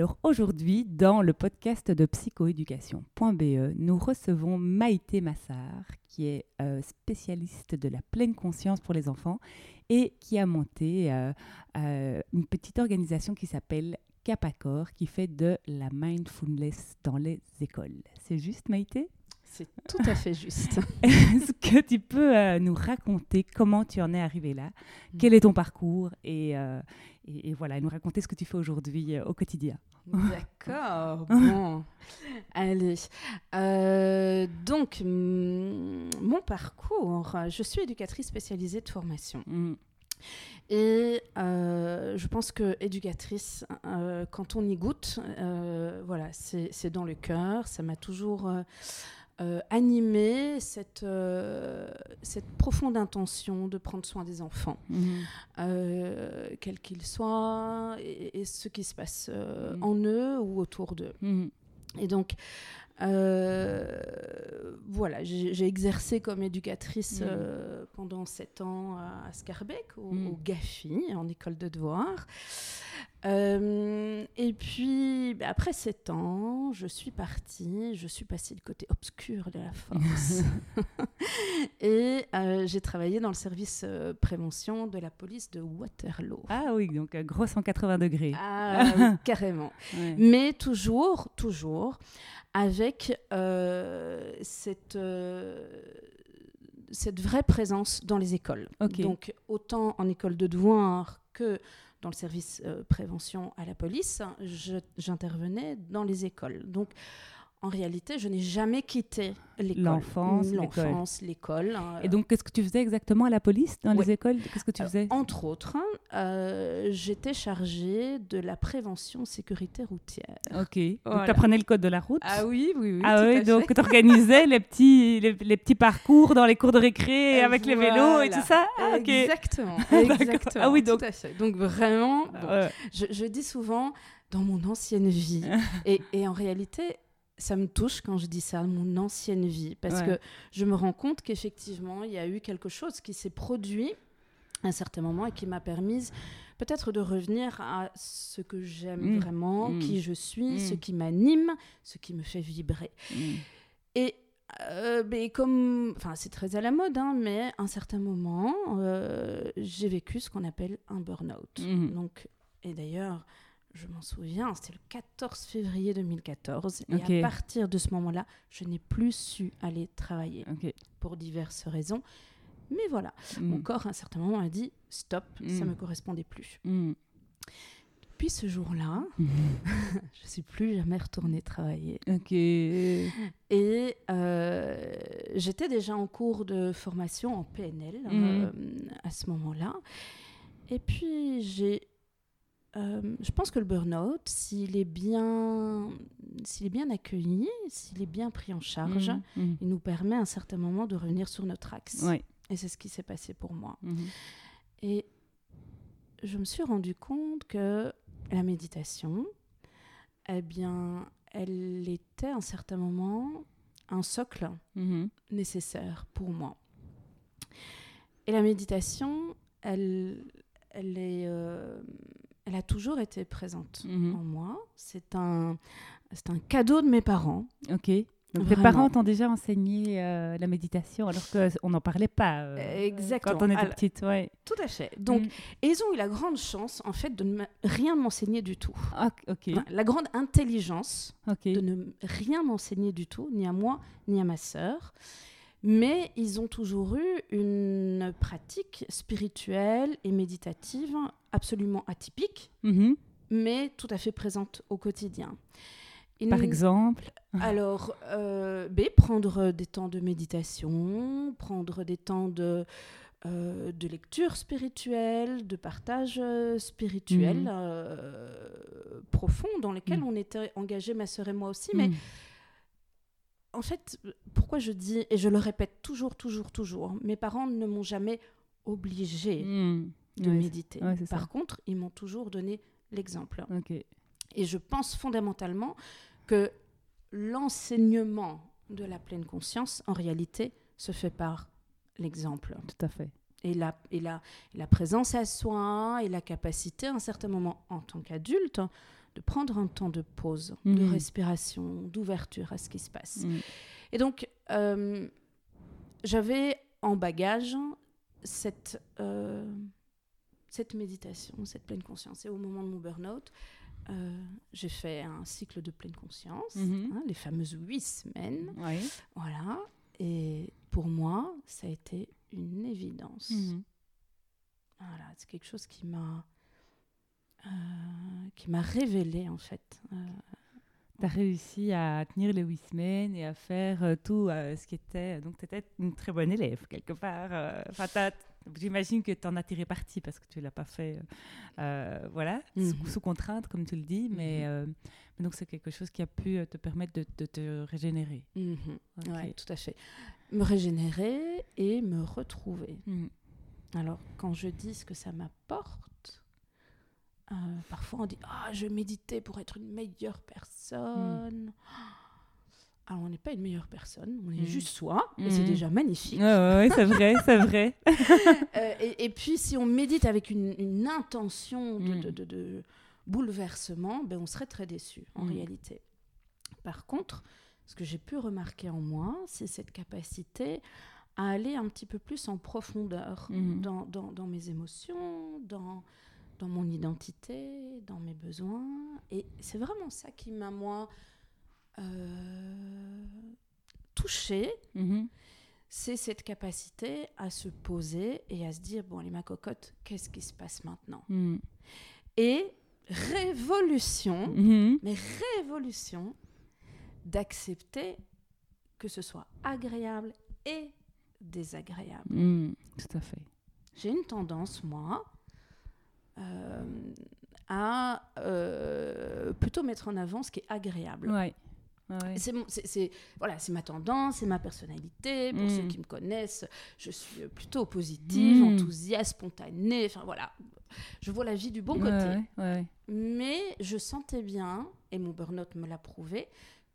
Alors aujourd'hui, dans le podcast de psychoéducation.be, nous recevons Maïté Massard, qui est euh, spécialiste de la pleine conscience pour les enfants et qui a monté euh, euh, une petite organisation qui s'appelle Capacor, qui fait de la mindfulness dans les écoles. C'est juste, Maïté? C'est tout à fait juste. Est-ce que tu peux nous raconter comment tu en es arrivé là? Quel est ton parcours? Et, et, voilà, nous raconter ce que tu fais aujourd'hui au quotidien. D'accord. bon, allez. Euh, donc, mon parcours, je suis éducatrice spécialisée de formation. Mm. Et euh, je pense que éducatrice, euh, quand on y goûte, voilà, c'est dans le cœur. Ça m'a toujours euh, animer cette, euh, cette profonde intention de prendre soin des enfants, mhm. euh, quels qu'ils soient, et, ce qui se passe mhm. en eux ou autour d'eux. Mhm. Et donc, voilà, j'ai exercé comme éducatrice pendant sept ans à Scarbeck, au, au GAFI, en école de devoir. Euh, et puis, bah, après sept ans, je suis partie, je suis passée du côté obscur de la force. et euh, j'ai travaillé dans le service euh, prévention de la police de Waterloo. Ah oui, donc gros 180 degrés. Ah, carrément. Mais toujours, toujours, avec cette cette vraie présence dans les écoles. Donc autant en école de devoir que dans le service euh, prévention à la police, j'intervenais dans les écoles. Donc, en réalité, je n'ai jamais quitté l'école. L'enfance, l'école. Et donc, qu'est-ce que tu faisais exactement à la police, dans les écoles? Qu'est-ce que tu faisais? Entre autres, hein, euh, j'étais chargée de la prévention sécurité routière. Ok. Donc, tu apprenais le code de la route? Ah oui, oui, oui. Ah oui, donc tu organisais les, petits, les, petits parcours dans les cours de récré avec les vélos et tout ça? Ah, Exactement. exactement. Ah oui, donc. Tout à fait. Donc, vraiment, je, je, dis souvent dans mon ancienne vie. et, et en réalité, ça me touche quand je dis ça, mon ancienne vie, parce que je me rends compte qu'effectivement, il y a eu quelque chose qui s'est produit à un certain moment et qui m'a permis peut-être de revenir à ce que j'aime mmh. vraiment, mmh. qui je suis, ce mmh. qui m'anime, ce qui me fait vibrer. Et euh, ben, comme, enfin, c'est très à la mode, hein, mais à un certain moment, euh, j'ai vécu ce qu'on appelle un burn-out. Donc, et d'ailleurs, je m'en souviens, c'était le 14 février 2014. Et à partir de ce moment-là, je n'ai plus su aller travailler pour diverses raisons. Mais voilà, mm. mon corps à un certain moment a dit stop, ça ne mm. me correspondait plus. Mm. Depuis ce jour-là, je ne suis plus jamais retournée travailler. Et euh, j'étais déjà en cours de formation en PNL euh, à ce moment-là. Et puis j'ai euh, je pense que le burn-out, s'il est bien, s'il est bien accueilli, s'il est bien pris en charge, mmh, mmh. il nous permet à un certain moment de revenir sur notre axe. Et c'est ce qui s'est passé pour moi. Mmh. Et je me suis rendu compte que la méditation, eh bien, elle était à un certain moment un socle nécessaire pour moi. Et la méditation, elle, elle est, euh, elle a toujours été présente mhm. en moi. C'est un, c'est un cadeau de mes parents. Ok. Donc tes parents t'ont déjà enseigné euh, la méditation alors qu'on n'en parlait pas euh, Exactement. quand on était petite. Ouais. Tout à fait. Donc, mm. ils ont eu la grande chance en fait de ne rien m'enseigner du tout. Ah, ok. la grande intelligence de ne rien m'enseigner du tout, ni à moi, ni à ma sœur. Mais ils ont toujours eu une pratique spirituelle et méditative absolument atypique, mhm. mais tout à fait présente au quotidien. Par exemple Alors, euh, B, prendre des temps de méditation, prendre des temps de euh, de lecture spirituelle, de partage euh, spirituel mmh. profond dans lesquels mmh. on était engagés, ma sœur et moi aussi. Mais en fait, pourquoi je dis, et je le répète toujours, toujours, toujours, mes parents ne m'ont jamais obligé de méditer. Par contre, ils m'ont toujours donné l'exemple. Et je pense fondamentalement que l'enseignement de la pleine conscience, en réalité, se fait par l'exemple. Tout à fait. Et la, et, la, la présence à soi et la capacité, à un certain moment, en tant qu'adulte, de prendre un temps de pause, de mm. respiration, d'ouverture à ce qui se passe. Mm. Et donc, euh, j'avais en bagage cette, euh, cette méditation, cette pleine conscience. Et au moment de mon burn-out, euh, j'ai fait un cycle de pleine conscience, mhm. hein, les fameuses huit semaines. Voilà. Et pour moi, ça a été une évidence. Mhm. Voilà, c'est quelque chose qui m'a qui m'a révélé en fait. Euh, tu as réussi à tenir les huit semaines et à faire tout ce qui était. Donc, tu étais une très bonne élève, quelque part. Enfin, J'imagine que tu en as tiré parti parce que tu ne l'as pas fait euh, voilà, mhm. sous, contrainte, comme tu le dis, mhm. euh, mais, donc c'est quelque chose qui a pu euh, te permettre de, te régénérer. Mhm. Oui, tout à fait. Me régénérer et me retrouver. Alors, quand je dis ce que ça m'apporte, parfois on dit Ah, je méditais pour être une meilleure personne. Alors, on n'est pas une meilleure personne, on est mm. juste soi, et c'est mm. déjà magnifique. oui, c'est vrai, c'est vrai. Euh, et, puis, si on médite avec une, intention mm. de, de, bouleversement, ben, on serait très déçu, en réalité. Par contre, ce que j'ai pu remarquer en moi, c'est cette capacité à aller un petit peu plus en profondeur dans, dans, dans, mes émotions, dans, dans mon identité, dans mes besoins. Et c'est vraiment ça qui m'a, moi, euh, toucher, mhm. c'est cette capacité à se poser et à se dire bon, les ma cocotte, qu'est-ce qui se passe maintenant? Mhm. Et révolution, mhm. mais révolution, d'accepter que ce soit agréable et désagréable. tout à fait. J'ai une tendance, moi, à euh, plutôt mettre en avant ce qui est agréable. Ouais. C'est voilà, c'est ma tendance, c'est ma personnalité. Pour ceux mm. qui me connaissent, je suis plutôt positive, mm. enthousiaste, spontanée. Enfin voilà, je vois la vie du bon côté. Mais je sentais bien, et mon burn-out me l'a prouvé,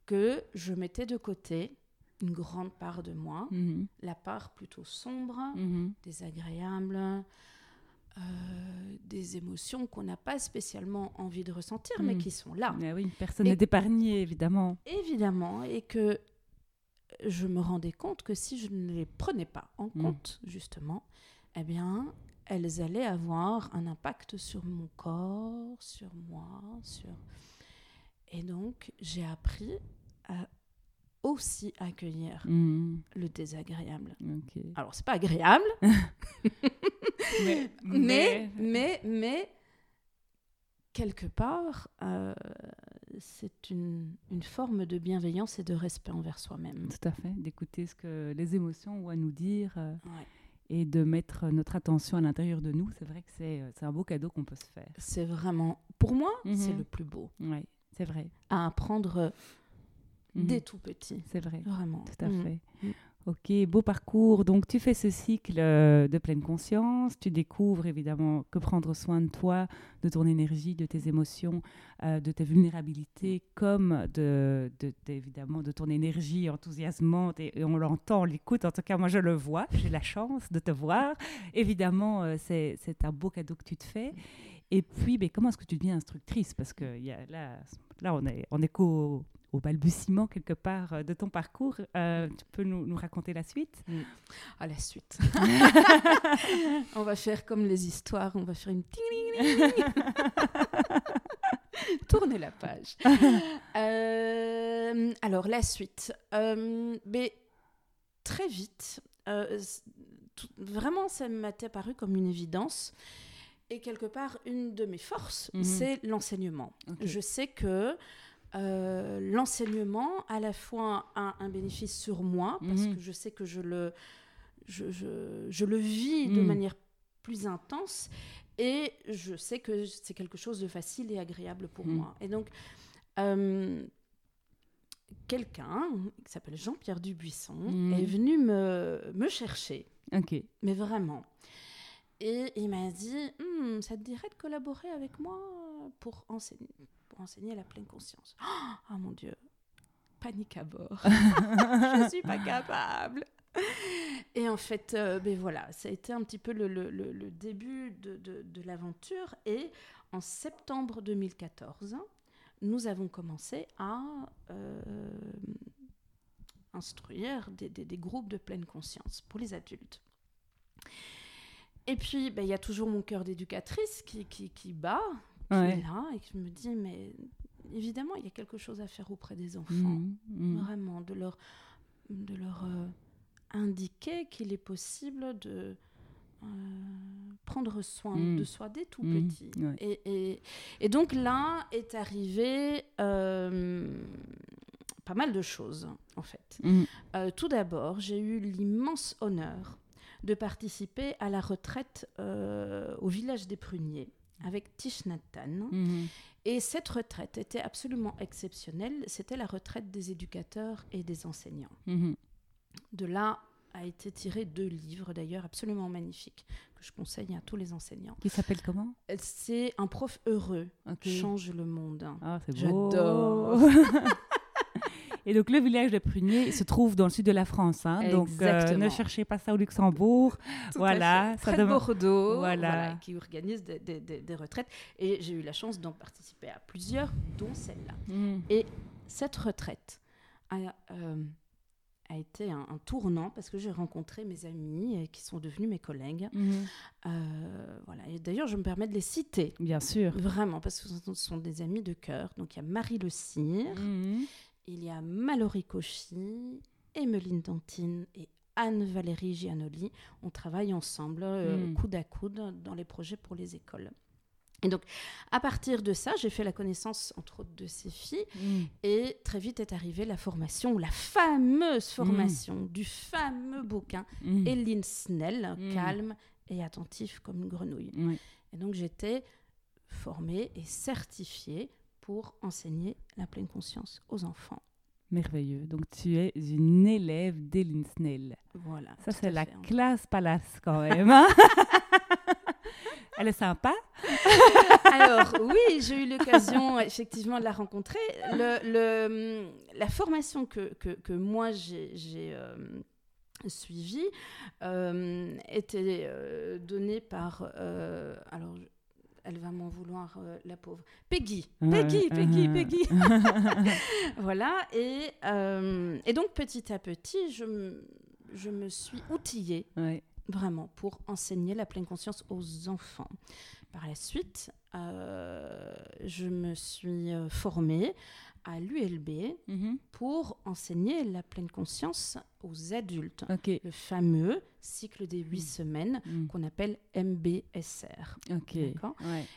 que je mettais de côté une grande part de moi, mm-hmm. la part plutôt sombre, mm-hmm. désagréable, euh, des émotions qu'on n'a pas spécialement envie de ressentir, mais hmm. qui sont là. Mais oui, personne n'est épargné, évidemment. Évidemment, et que je me rendais compte que si je ne les prenais pas en hmm. compte, justement, eh bien, elles allaient avoir un impact sur mon corps, sur moi, sur... Et donc, j'ai appris à aussi accueillir hmm. le désagréable. Alors, c'est pas agréable, mais, mais, mais, mais, quelque part, euh, c'est une, une, forme de bienveillance et de respect envers soi-même. Tout à fait, d'écouter ce que les émotions ont à nous dire. Euh, et de mettre notre attention à l'intérieur de nous, c'est vrai que c'est euh, un beau cadeau qu'on peut se faire. C'est vraiment, pour moi, c'est mhm. le plus beau. Oui, c'est vrai. À apprendre mhm. dès tout petit. C'est vrai. Vraiment. Tout à mhm. fait. Ok, beau parcours. Donc tu fais ce cycle euh, de pleine conscience, tu découvres évidemment que prendre soin de toi, de ton énergie, de tes émotions, euh, de tes vulnérabilités, comme de, évidemment de ton énergie enthousiasmante, et, on l'entend, on l'écoute, en tout cas moi je le vois, j'ai la chance de te voir. Évidemment, euh, c'est un beau cadeau que tu te fais. Et puis, mais comment est-ce que tu deviens instructrice? Parce que y a, là, là, on est, on est au balbutiement quelque part euh, de ton parcours. Euh, tu peux nous, nous, raconter la suite mm. À la suite. on va faire comme les histoires, on va faire une Tournez la page. Euh, alors, la suite. mais très vite, vraiment, ça m'a apparu comme une évidence. Et quelque part, une de mes forces, mhm. c'est l'enseignement. Je sais que euh, l'enseignement, à la fois, a un bénéfice sur moi, parce mhm. que je sais que je le, je, je, je le vis de mm. manière plus intense et je sais que c'est quelque chose de facile et agréable pour mm. moi. Et donc, euh, quelqu'un qui s'appelle Jean-Pierre Dubuisson est venu me, me chercher. Ok. Mais vraiment. Et il m'a dit, hmm, ça te dirait de collaborer avec moi pour enseigner, pour enseigner la pleine conscience. Oh, mon Dieu, panique à bord. je ne suis pas capable. Et en fait, euh, ben voilà, ça a été un petit peu le, le, le début de, de, de l'aventure. Et en septembre 2014, nous avons commencé à euh, instruire des, des, des, groupes de pleine conscience pour les adultes. Et puis, ben, il y a toujours mon cœur d'éducatrice qui, qui, qui, bat, qui est là, et qui me dit, mais évidemment, il y a quelque chose à faire auprès des enfants. Mmh, mmh. Vraiment, de leur, de leur euh, indiquer qu'il est possible de euh, prendre soin mmh. de soi dès tout petit. Et, et, et, donc là est arrivé euh, pas mal de choses, en fait. tout d'abord, j'ai eu l'immense honneur de participer à la retraite au village des Pruniers avec Tish Nathan. Mhm. Et cette retraite était absolument exceptionnelle. C'était la retraite des éducateurs et des enseignants. Mhm. De là a été tiré deux livres d'ailleurs absolument magnifiques que je conseille à tous les enseignants. Qui s'appelle comment? C'est Un prof heureux change le monde. Ah, c'est beau. J'adore. Et donc, le village de Prunier se trouve dans le sud de la France. Hein, donc, euh, ne cherchez pas ça au Luxembourg. voilà. Ça Près Bordeaux, voilà. qui organise des, des, des, retraites. Et j'ai eu la chance d'en participer à plusieurs, dont celle-là. Mm. Et cette retraite a, euh, a été un, tournant parce que j'ai rencontré mes amis euh, qui sont devenus mes collègues. Mm. voilà. Et d'ailleurs, je me permets de les citer. Bien sûr. Vraiment, parce que ce sont des amis de cœur. Donc, il y a Marie Le Cire, mm il y a Mallory Cauchy, Emeline Dantine et Anne-Valérie Gianoli. On travaille ensemble, euh, hmm. coude à coude, dans les projets pour les écoles. Et donc, à partir de ça, j'ai fait la connaissance, entre autres, de ces filles. Hmm. Et très vite est arrivée la formation, la fameuse formation hmm. du fameux bouquin Eline Snell, calme et attentif comme une grenouille. Et donc, j'étais formée et certifiée pour enseigner la pleine conscience aux enfants. Merveilleux. Donc tu es une élève d'Eline Voilà. Ça c'est la classe palace quand même. Hein. Elle est sympa. Alors oui, j'ai eu l'occasion effectivement de la rencontrer. Le, la formation que, que, que moi j'ai euh, suivie euh, était euh, donnée par alors elle va m'en vouloir, euh, la pauvre. Peggy, Peggy, Peggy, Peggy. voilà, et, euh, et, donc petit à petit, je, je me suis outillée, vraiment, pour enseigner la pleine conscience aux enfants. Par la suite, euh, je me suis formée à l'ULB mhm. pour enseigner la pleine conscience aux adultes. Le fameux cycle des huit mm. semaines mm. qu'on appelle MBSR.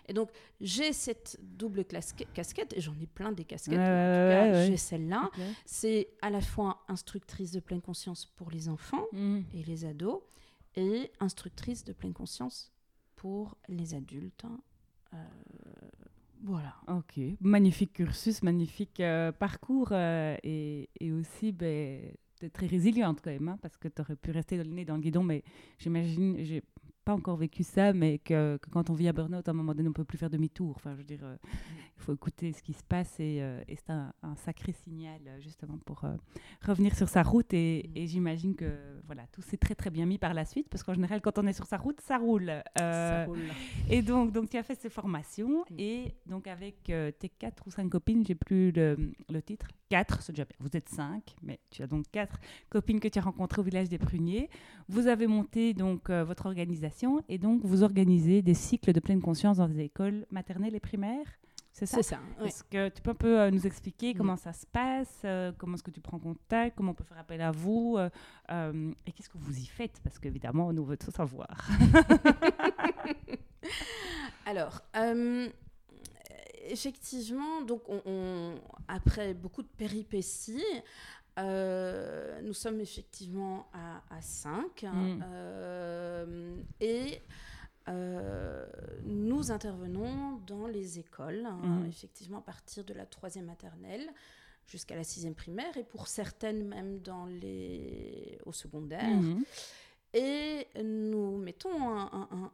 Et donc, j'ai cette double casquette, et j'en ai plein des casquettes, j'ai celle-là. C'est à la fois instructrice de pleine conscience pour les enfants et les ados, et instructrice de pleine conscience pour les adultes. Euh, voilà. Ok, magnifique cursus, magnifique euh, parcours euh, et, aussi ben, très résiliente quand même, hein, parce que tu aurais pu rester dans le nez dans le guidon, mais j'imagine, pas encore vécu ça, mais que, quand on vit à burn-out, à un moment donné, on peut plus faire demi-tour. Enfin, je veux dire, euh, il faut écouter ce qui se passe et, euh, c'est un, sacré signal euh, justement pour revenir sur sa route. Et, j'imagine que voilà, tout s'est très très bien mis par la suite, parce qu'en général, quand on est sur sa route, ça roule. ça roule. Et donc, donc, tu as fait ces formations mm. et donc avec tes quatre ou cinq copines, j'ai plus le, le titre, quatre, c'est déjà bien. Vous êtes cinq, mais tu as donc quatre copines que tu as rencontrées au village des Pruniers. Vous avez monté donc votre organisation et donc vous organisez des cycles de pleine conscience dans des écoles maternelles et primaires. C'est ça, ça Est-ce que tu peux un peu euh, nous expliquer comment ça se passe, euh, comment est-ce que tu prends contact, comment on peut faire appel à vous euh, et qu'est-ce que vous y faites? Parce qu'évidemment, nous veut tout savoir. Alors, effectivement, donc on, après beaucoup de péripéties, nous sommes effectivement à, 5 mm. et nous intervenons dans les écoles, hein, mm. effectivement à partir de la troisième maternelle jusqu'à la sixième primaire et pour certaines même dans les... au secondaire. Mm-hmm. Et nous mettons un,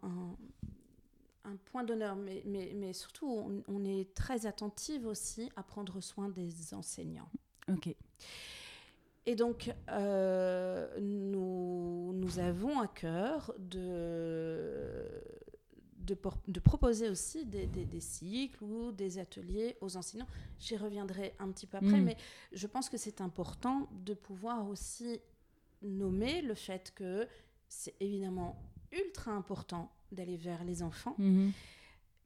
un, point d'honneur, mais, mais, mais, surtout, on, est très attentive aussi à prendre soin des enseignants. Ok. Et donc, euh, nous, nous avons à cœur de, de, de proposer aussi des, des, cycles ou des ateliers aux enseignants. J'y reviendrai un petit peu après, mm. mais je pense que c'est important de pouvoir aussi nommer le fait que c'est évidemment ultra important d'aller vers les enfants, mhm.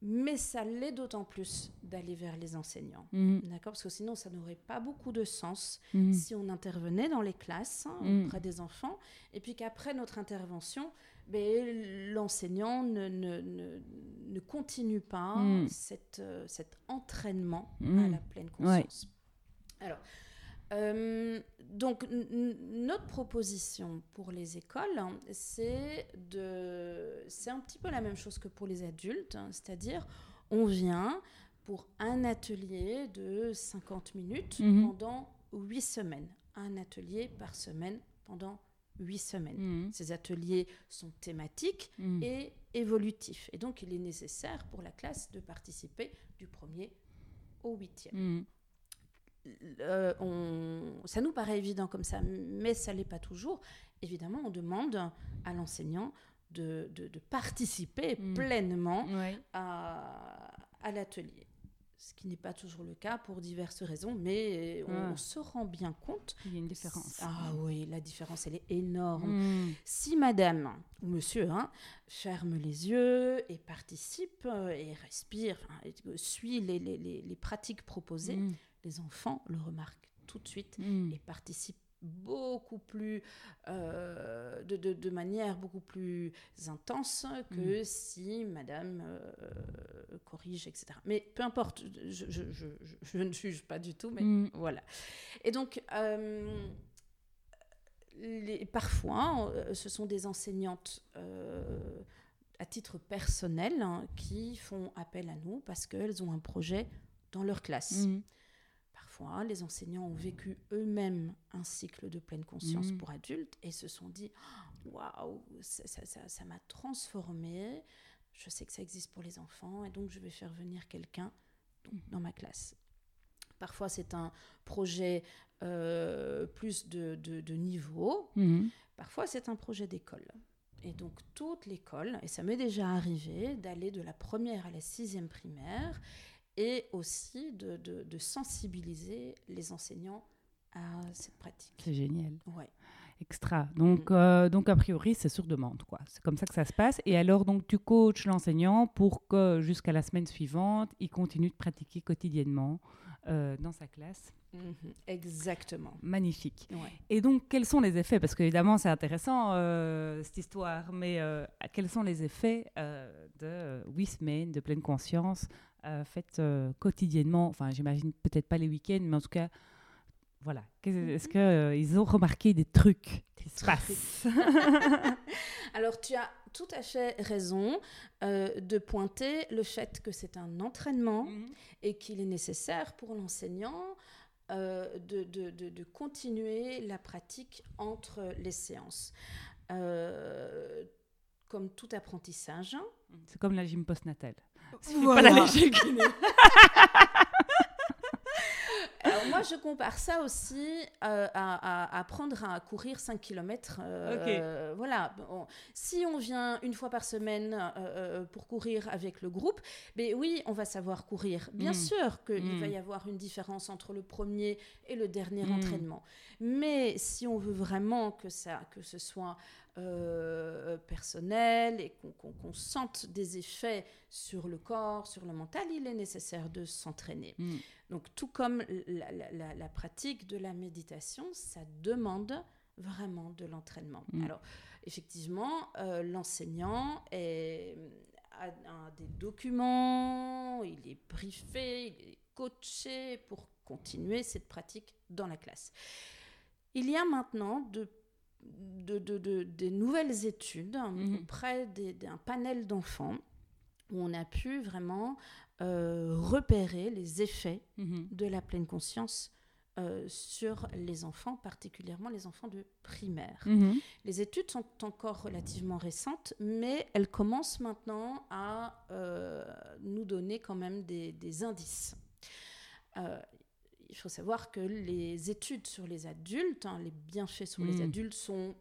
Mais ça l'est d'autant plus d'aller vers les enseignants. Mhm. D'accord? Parce que sinon, ça n'aurait pas beaucoup de sens mhm. si on intervenait dans les classes hein, auprès des enfants, et puis qu'après notre intervention, ben, l'enseignant ne, ne, ne, continue pas cette, euh, cet entraînement à la pleine conscience. Alors, euh, donc, notre proposition pour les écoles, c'est de, c'est un petit peu la même chose que pour les adultes, hein, c'est-à-dire on vient pour un atelier de 50 minutes mhm. pendant 8 semaines, un atelier par semaine pendant 8 semaines. Mhm. Ces ateliers sont thématiques mhm. et évolutifs, et donc il est nécessaire pour la classe de participer du premier au huitième. Euh, on, ça nous paraît évident comme ça, mais ça l'est pas toujours. Évidemment, on demande à l'enseignant de, de, participer mm. pleinement à, à l'atelier. Ce qui n'est pas toujours le cas pour diverses raisons, mais on, se rend bien compte. Il y a une différence. Ah oui, la différence, elle est énorme. Mm. Si madame ou monsieur hein, ferme les yeux et participe euh, et respire, suit les, les, les, pratiques proposées, mm les enfants le remarquent tout de suite hmm. et participent beaucoup plus euh, de, de, manière beaucoup plus intense que hmm. si madame euh, corrige etc mais peu importe je, je, je, je, ne juge pas du tout mais hmm. voilà et donc euh, les, parfois ce sont des enseignantes à titre personnel hein, qui font appel à nous parce qu'elles ont un projet dans leur classe les enseignants ont vécu eux-mêmes un cycle de pleine conscience mm. pour adultes et se sont dit waouh, ça m'a transformé. Je sais que ça existe pour les enfants et donc je vais faire venir quelqu'un dans ma classe. Parfois, c'est un projet euh, plus de, de, niveau. Mm. Parfois, c'est un projet d'école. Et donc, toute l'école, et ça m'est déjà arrivé d'aller de la première à la sixième primaire et aussi de, de, sensibiliser les enseignants à cette pratique. C'est génial. Ouais. Extra. Donc, mm. euh, donc a priori, c'est sur demande, quoi. C'est comme ça que ça se passe. Et alors, donc, tu coaches l'enseignant pour que jusqu'à la semaine suivante, il continue de pratiquer quotidiennement euh, dans sa classe. Mhm. exactement. Magnifique. Et donc, quels sont les effets? Parce qu'évidemment, c'est intéressant, euh, cette histoire, mais quels sont les effets de huit semaines de pleine conscience euh, faites euh, quotidiennement, enfin j'imagine peut-être pas les week-ends, mais en tout cas, voilà. Est-ce qu'ils euh, ils ont remarqué des trucs qui se passent? Alors tu as tout à fait raison de pointer le fait que c'est un entraînement mhm. et qu'il est nécessaire pour l'enseignant de, de, de, de, continuer la pratique entre les séances. comme tout apprentissage. C'est comme la gym postnatale. Voilà. Pas Alors moi, je compare ça aussi euh, à, apprendre à courir 5 km. Euh, voilà. Si on vient une fois par semaine euh, pour courir avec le groupe, ben oui, on va savoir courir. Bien mm. sûr qu'il va y avoir une différence entre le premier et le dernier mm. entraînement. Mais si on veut vraiment que, ça, que ce soit euh, personnel et qu'on sente des effets sur le corps, sur le mental, il est nécessaire de s'entraîner. Mm. Donc tout comme la, pratique de la méditation, ça demande vraiment de l'entraînement. Mm. Alors effectivement, euh, l'enseignant a, des documents, il est briefé, il est coaché pour continuer cette pratique dans la classe. Il y a maintenant de, de, des nouvelles études mhm. auprès d'un panel d'enfants où on a pu vraiment euh, repérer les effets mhm. de la pleine conscience euh, sur les enfants, particulièrement les enfants de primaire. Mhm. Les études sont encore relativement récentes, mais elles commencent maintenant à euh, nous donner quand même des, indices. Euh, il faut savoir que les études sur les adultes, hein, les bienfaits sur les mhm. adultes sont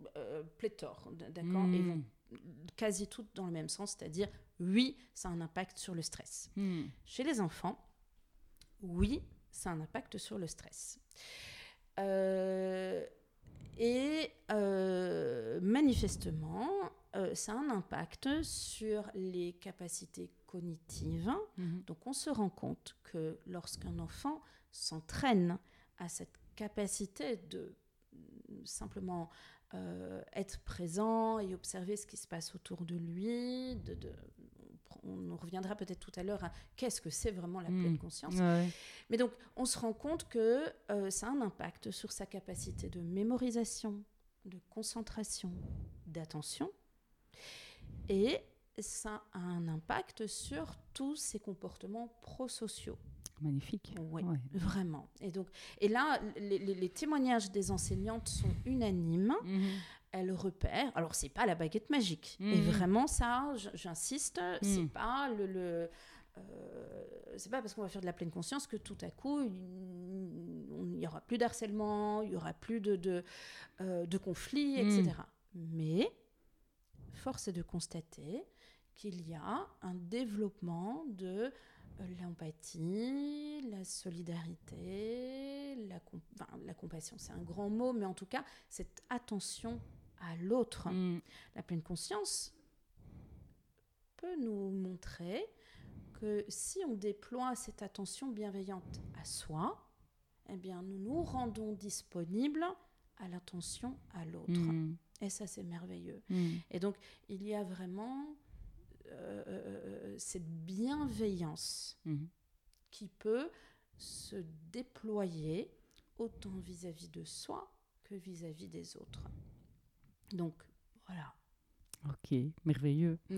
pléthores, d'accord, et vont mhm. quasi toutes dans le même sens, c'est-à-dire oui, ça a un impact sur le stress. Chez les enfants, oui, ça a un impact sur le stress. Euh, et euh, manifestement, euh, ça a un impact sur les capacités cognitives. Mhm. Donc on se rend compte que lorsqu'un enfant s'entraîne à cette capacité de simplement être présent et observer ce qui se passe autour de lui, de, de on reviendra peut-être tout à l'heure à qu'est-ce que c'est vraiment la pleine hmm. conscience. Mais donc, on se rend compte que euh, ça a un impact sur sa capacité de mémorisation, de concentration, d'attention. Et ça a un impact sur tous ses comportements prosociaux. Magnifique. Oui, vraiment. Et, donc, et là, les, témoignages des enseignantes sont unanimes. Mhm elle repère. Alors, c'est pas la baguette magique. Et mhm. vraiment, ça, j'insiste, c'est mhm. pas le. le euh, c'est pas parce qu'on va faire de la pleine conscience que tout à coup, il n'y aura plus d'harcèlement, il y aura plus de, de, euh, de conflits, etc. Mhm. Mais, force est de constater qu'il y a un développement de euh, l'empathie, la solidarité, la, la compassion, c'est un grand mot, mais en tout cas, cette attention à l'autre. Mm. La pleine conscience peut nous montrer que si on déploie cette attention bienveillante à soi, eh bien, nous nous rendons disponibles à l'attention à l'autre. Mm. Et ça, c'est merveilleux. Mm. Et donc, il y a vraiment euh, cette bienveillance qui peut se déployer autant vis-à-vis de soi que vis à -vis des autres. Donc, voilà. Ok, merveilleux. Mm.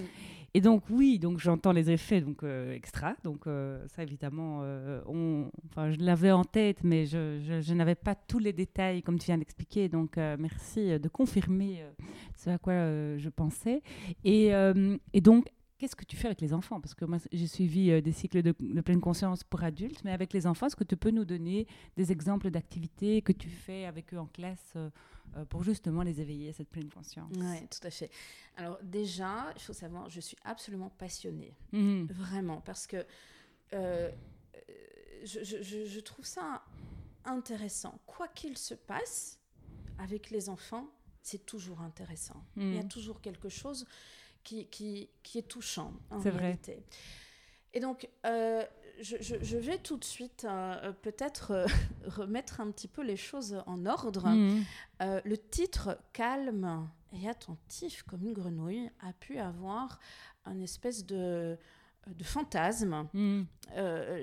Et donc oui, donc j'entends les effets donc euh, extra. Donc euh, ça évidemment, euh, on, enfin je l'avais en tête, mais je, je, n'avais pas tous les détails comme tu viens d'expliquer. Donc merci de confirmer ce à quoi je pensais. Et, et donc qu'est-ce que tu fais avec les enfants? Parce que moi, j'ai suivi des cycles de, de, pleine conscience pour adultes, mais avec les enfants, est-ce que tu peux nous donner des exemples d'activités que tu fais avec eux en classe euh, pour justement les éveiller à cette pleine conscience? Oui, tout à fait. Alors déjà, il faut savoir, je suis absolument passionnée, mhm. vraiment, parce que euh, je, je, je, trouve ça intéressant. Quoi qu'il se passe avec les enfants, c'est toujours intéressant. Il y a mhm. toujours quelque chose qui, qui, qui est touchant en réalité. Vrai. Et donc, euh, je, vais tout de suite euh, euh, peut-être euh, remettre un petit peu les choses en ordre. Mhm. le titre calme et attentif comme une grenouille a pu avoir un espèce de, de fantasme mhm.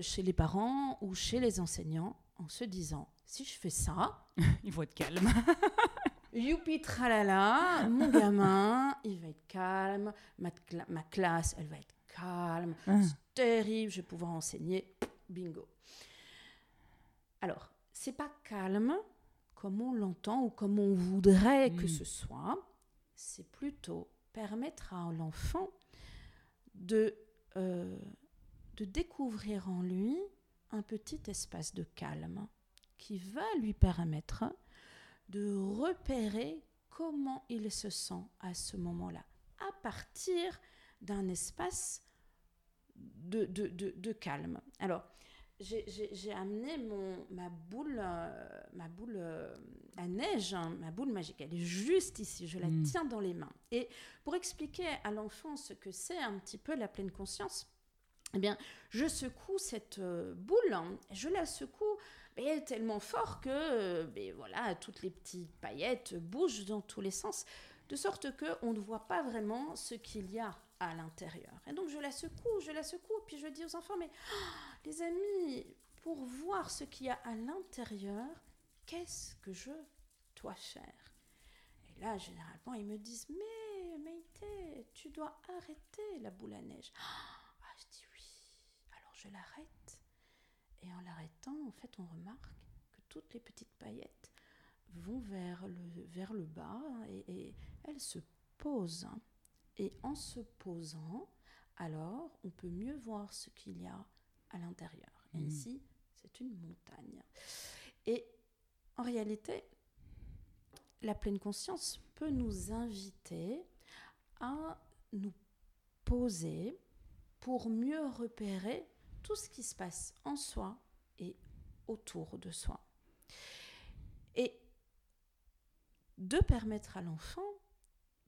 chez les parents ou chez les enseignants en se disant si je fais ça, il faut être calme. Youpi tralala, mon gamin, il va être calme, ma, ma classe, elle va être calme, ah. c'est terrible, je vais pouvoir enseigner, bingo. Alors, c'est pas calme comme on l'entend ou comme on voudrait que hmm. ce soit, c'est plutôt permettre à l'enfant de, euh, de découvrir en lui un petit espace de calme qui va lui permettre de repérer comment il se sent à ce moment-là, à partir d'un espace de, de, de, calme. Alors, j'ai amené mon, ma boule, euh, ma boule euh, à neige, hein, ma boule magique. Elle est juste ici, je la mm. tiens dans les mains. Et pour expliquer à l'enfant ce que c'est un petit peu la pleine conscience, eh bien, je secoue cette euh, boule, hein, je la secoue mais tellement fort que ben, voilà, toutes les petites paillettes bougent dans tous les sens, de sorte qu'on ne voit pas vraiment ce qu'il y a à l'intérieur. Et donc je la secoue, je la secoue, puis je dis aux enfants, mais ah, les amis, pour voir ce qu'il y a à l'intérieur, qu'est-ce que je dois faire? Et là, généralement, ils me disent Mais, Maïté, tu dois arrêter la boule à neige. Ah, je dis oui. Alors je l'arrête. Et en l'arrêtant, en fait, on remarque que toutes les petites paillettes vont vers le, vers le bas et, et elles se posent. Et en se posant, alors on peut mieux voir ce qu'il y a à l'intérieur. Et mmh. ici, c'est une montagne. Et en réalité, la pleine conscience peut nous inviter à nous poser pour mieux repérer tout ce qui se passe en soi et autour de soi. Et de permettre à l'enfant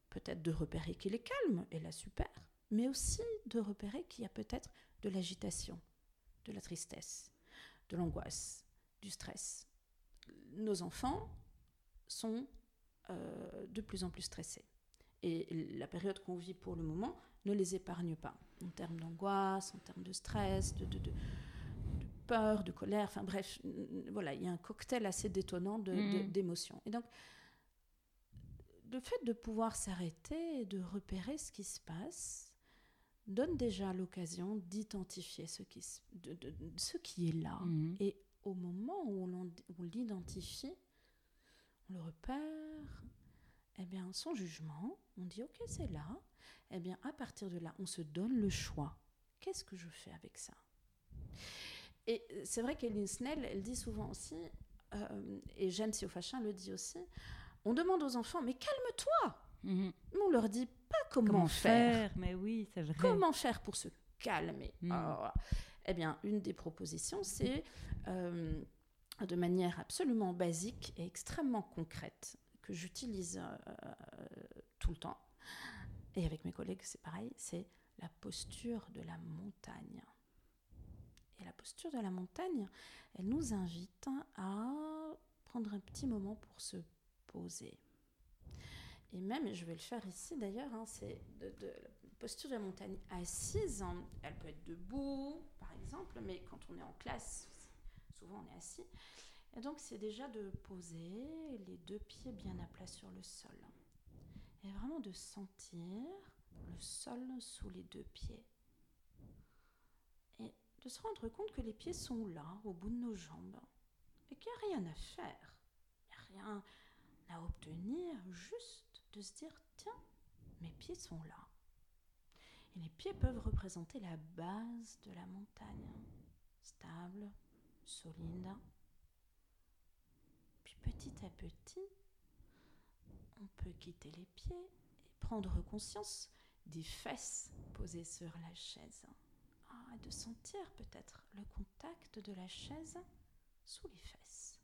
peut-être de repérer qu'il est calme, et là super, mais aussi de repérer qu'il y a peut-être de l'agitation, de la tristesse, de l'angoisse, du stress. Nos enfants sont euh, de plus en plus stressés. Et la période qu'on vit pour le moment ne les épargne pas, en termes d'angoisse, en termes de stress, de, de, de, peur, de colère, enfin bref, voilà, il y a un cocktail assez détonnant mmh. d'émotions. Et donc, le fait de pouvoir s'arrêter et de repérer ce qui se passe donne déjà l'occasion d'identifier ce qui, de, ce qui est là. Mhm. Et au moment où on, l'identifie, on le repère, eh bien, sans jugement, on dit ok, c'est là. Eh bien, à partir de là, on se donne le choix. Qu'est-ce que je fais avec ça? Et c'est vrai qu'Eline Snell, elle dit souvent aussi, euh, et Jeanne Siofachin le dit aussi, on demande aux enfants, mais calme-toi mhm. On leur dit pas comment, faire. Mais oui, c'est vrai. Comment faire pour se calmer? Mhm. ah, Eh bien, une des propositions, c'est euh, de manière absolument basique et extrêmement concrète, que j'utilise euh, tout le temps, et avec mes collègues, c'est pareil, c'est la posture de la montagne. Et la posture de la montagne, elle nous invite à prendre un petit moment pour se poser. Et même, je vais le faire ici d'ailleurs, hein, c'est de, la posture de la montagne assise. Hein. elle peut être debout, par exemple, mais quand on est en classe, souvent on est assis. Et donc, c'est déjà de poser les deux pieds bien à plat sur le sol. Et vraiment de sentir le sol sous les deux pieds. Et de se rendre compte que les pieds sont là, au bout de nos jambes. Et qu'il n'y a rien à faire. Il n'y a rien à obtenir, juste de se dire, tiens, mes pieds sont là. Et les pieds peuvent représenter la base de la montagne, stable, solide. Puis petit à petit, on peut quitter les pieds et prendre conscience des fesses posées sur la chaise. Ah, de sentir peut-être le contact de la chaise sous les fesses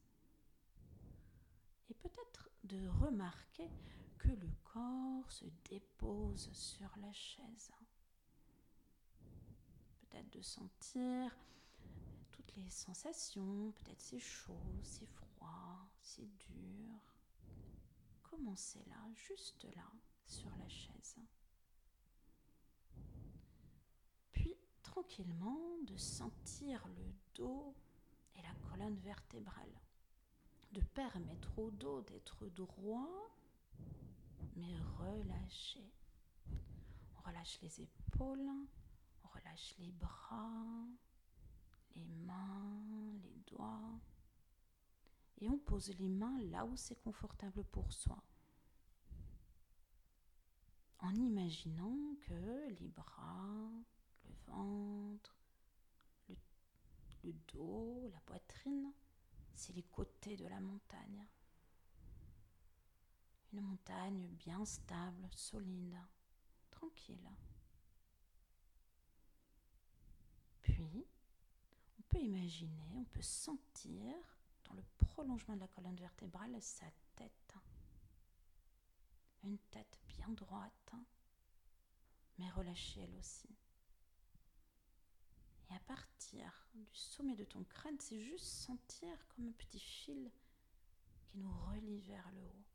et peut-être de remarquer que le corps se dépose sur la chaise. Peut-être de sentir toutes les sensations, peut-être c'est chaud, c'est froid, c'est dur. Commencez là, juste là, sur la chaise. Puis tranquillement de sentir le dos et la colonne vertébrale de permettre au dos d'être droit, mais relâché. On relâche les épaules, on relâche les bras, les mains, les doigts. Et on pose les mains là où c'est confortable pour soi. En imaginant que les bras, le ventre, le, dos, la poitrine c'est les côtés de la montagne. Une montagne bien stable, solide, tranquille. Puis, on peut imaginer, on peut sentir dans le prolongement de la colonne vertébrale sa tête. Une tête bien droite, mais relâchée elle aussi. Et à partir du sommet de ton crâne, c'est juste sentir comme un petit fil qui nous relie vers le haut.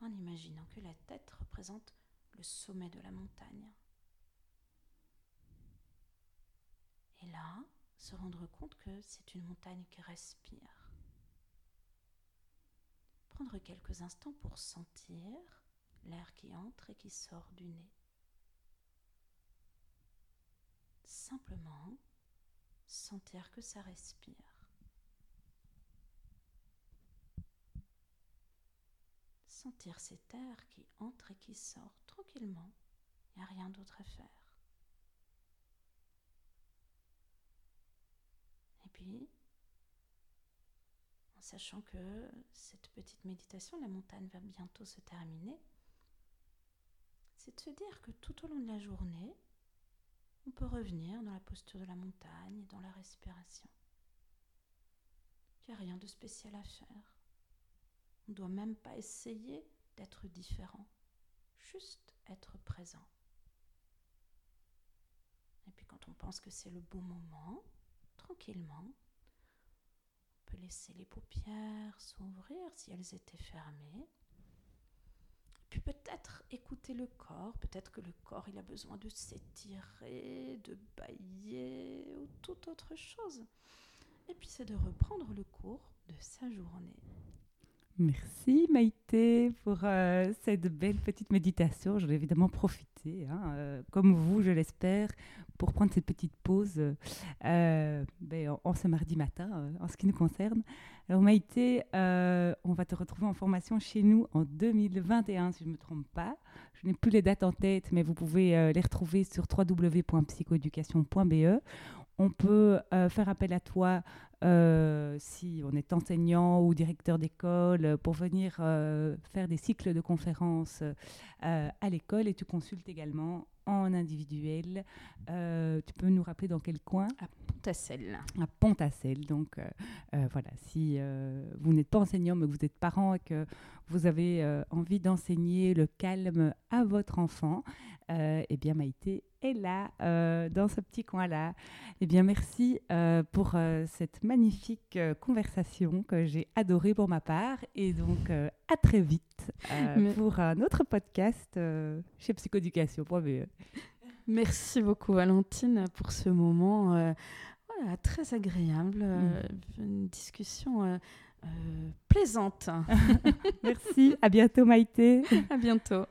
En imaginant que la tête représente le sommet de la montagne. Et là, se rendre compte que c'est une montagne qui respire. prendre quelques instants pour sentir l'air qui entre et qui sort du nez. Simplement sentir que ça respire. Sentir cet air qui entre et qui sort tranquillement. Il n'y a rien d'autre à faire. En sachant que cette petite méditation, la montagne va bientôt se terminer, c'est de se dire que tout au long de la journée, on peut revenir dans la posture de la montagne et dans la respiration. Il n'y a rien de spécial à faire. On ne doit même pas essayer d'être différent, juste être présent. Et puis quand on pense que c'est le bon moment, tranquillement, on peut laisser les paupières s'ouvrir si elles étaient fermées. Puis peut-être écouter le corps, peut-être que le corps a besoin de s'étirer, de bailler ou toute autre chose. Et puis c'est de reprendre le cours de sa journée. Merci Maïté pour euh, cette belle petite méditation. J'en ai évidemment profité, hein, euh, comme vous, je l'espère, pour prendre cette petite pause euh, ben, en, ce mardi matin, en ce qui nous concerne. Alors Maïté, on va te retrouver en formation chez nous en 2021, si je ne me trompe pas. Je n'ai plus les dates en tête, mais vous pouvez les retrouver sur www.psychoeducation.be. On peut faire appel à toi euh, si on est enseignant ou directeur d'école, euh, pour venir euh, faire des cycles de conférences à l'école et tu consultes également en individuel. tu peux nous rappeler dans quel coin? À Pontassel. À Pontassel. Donc voilà, si vous n'êtes pas enseignant mais que vous êtes parent et que vous avez envie d'enseigner le calme à votre enfant, eh bien Maïté est là, dans ce petit coin-là. Eh bien merci pour cette magnifique euh, conversation que j'ai adorée pour ma part. Et donc, euh, à très vite euh, pour un autre podcast chez psychoéducation.be. Merci beaucoup, Valentine, pour ce moment très agréable. Mm. Une discussion plaisante. Merci. À bientôt, Maïté. À bientôt.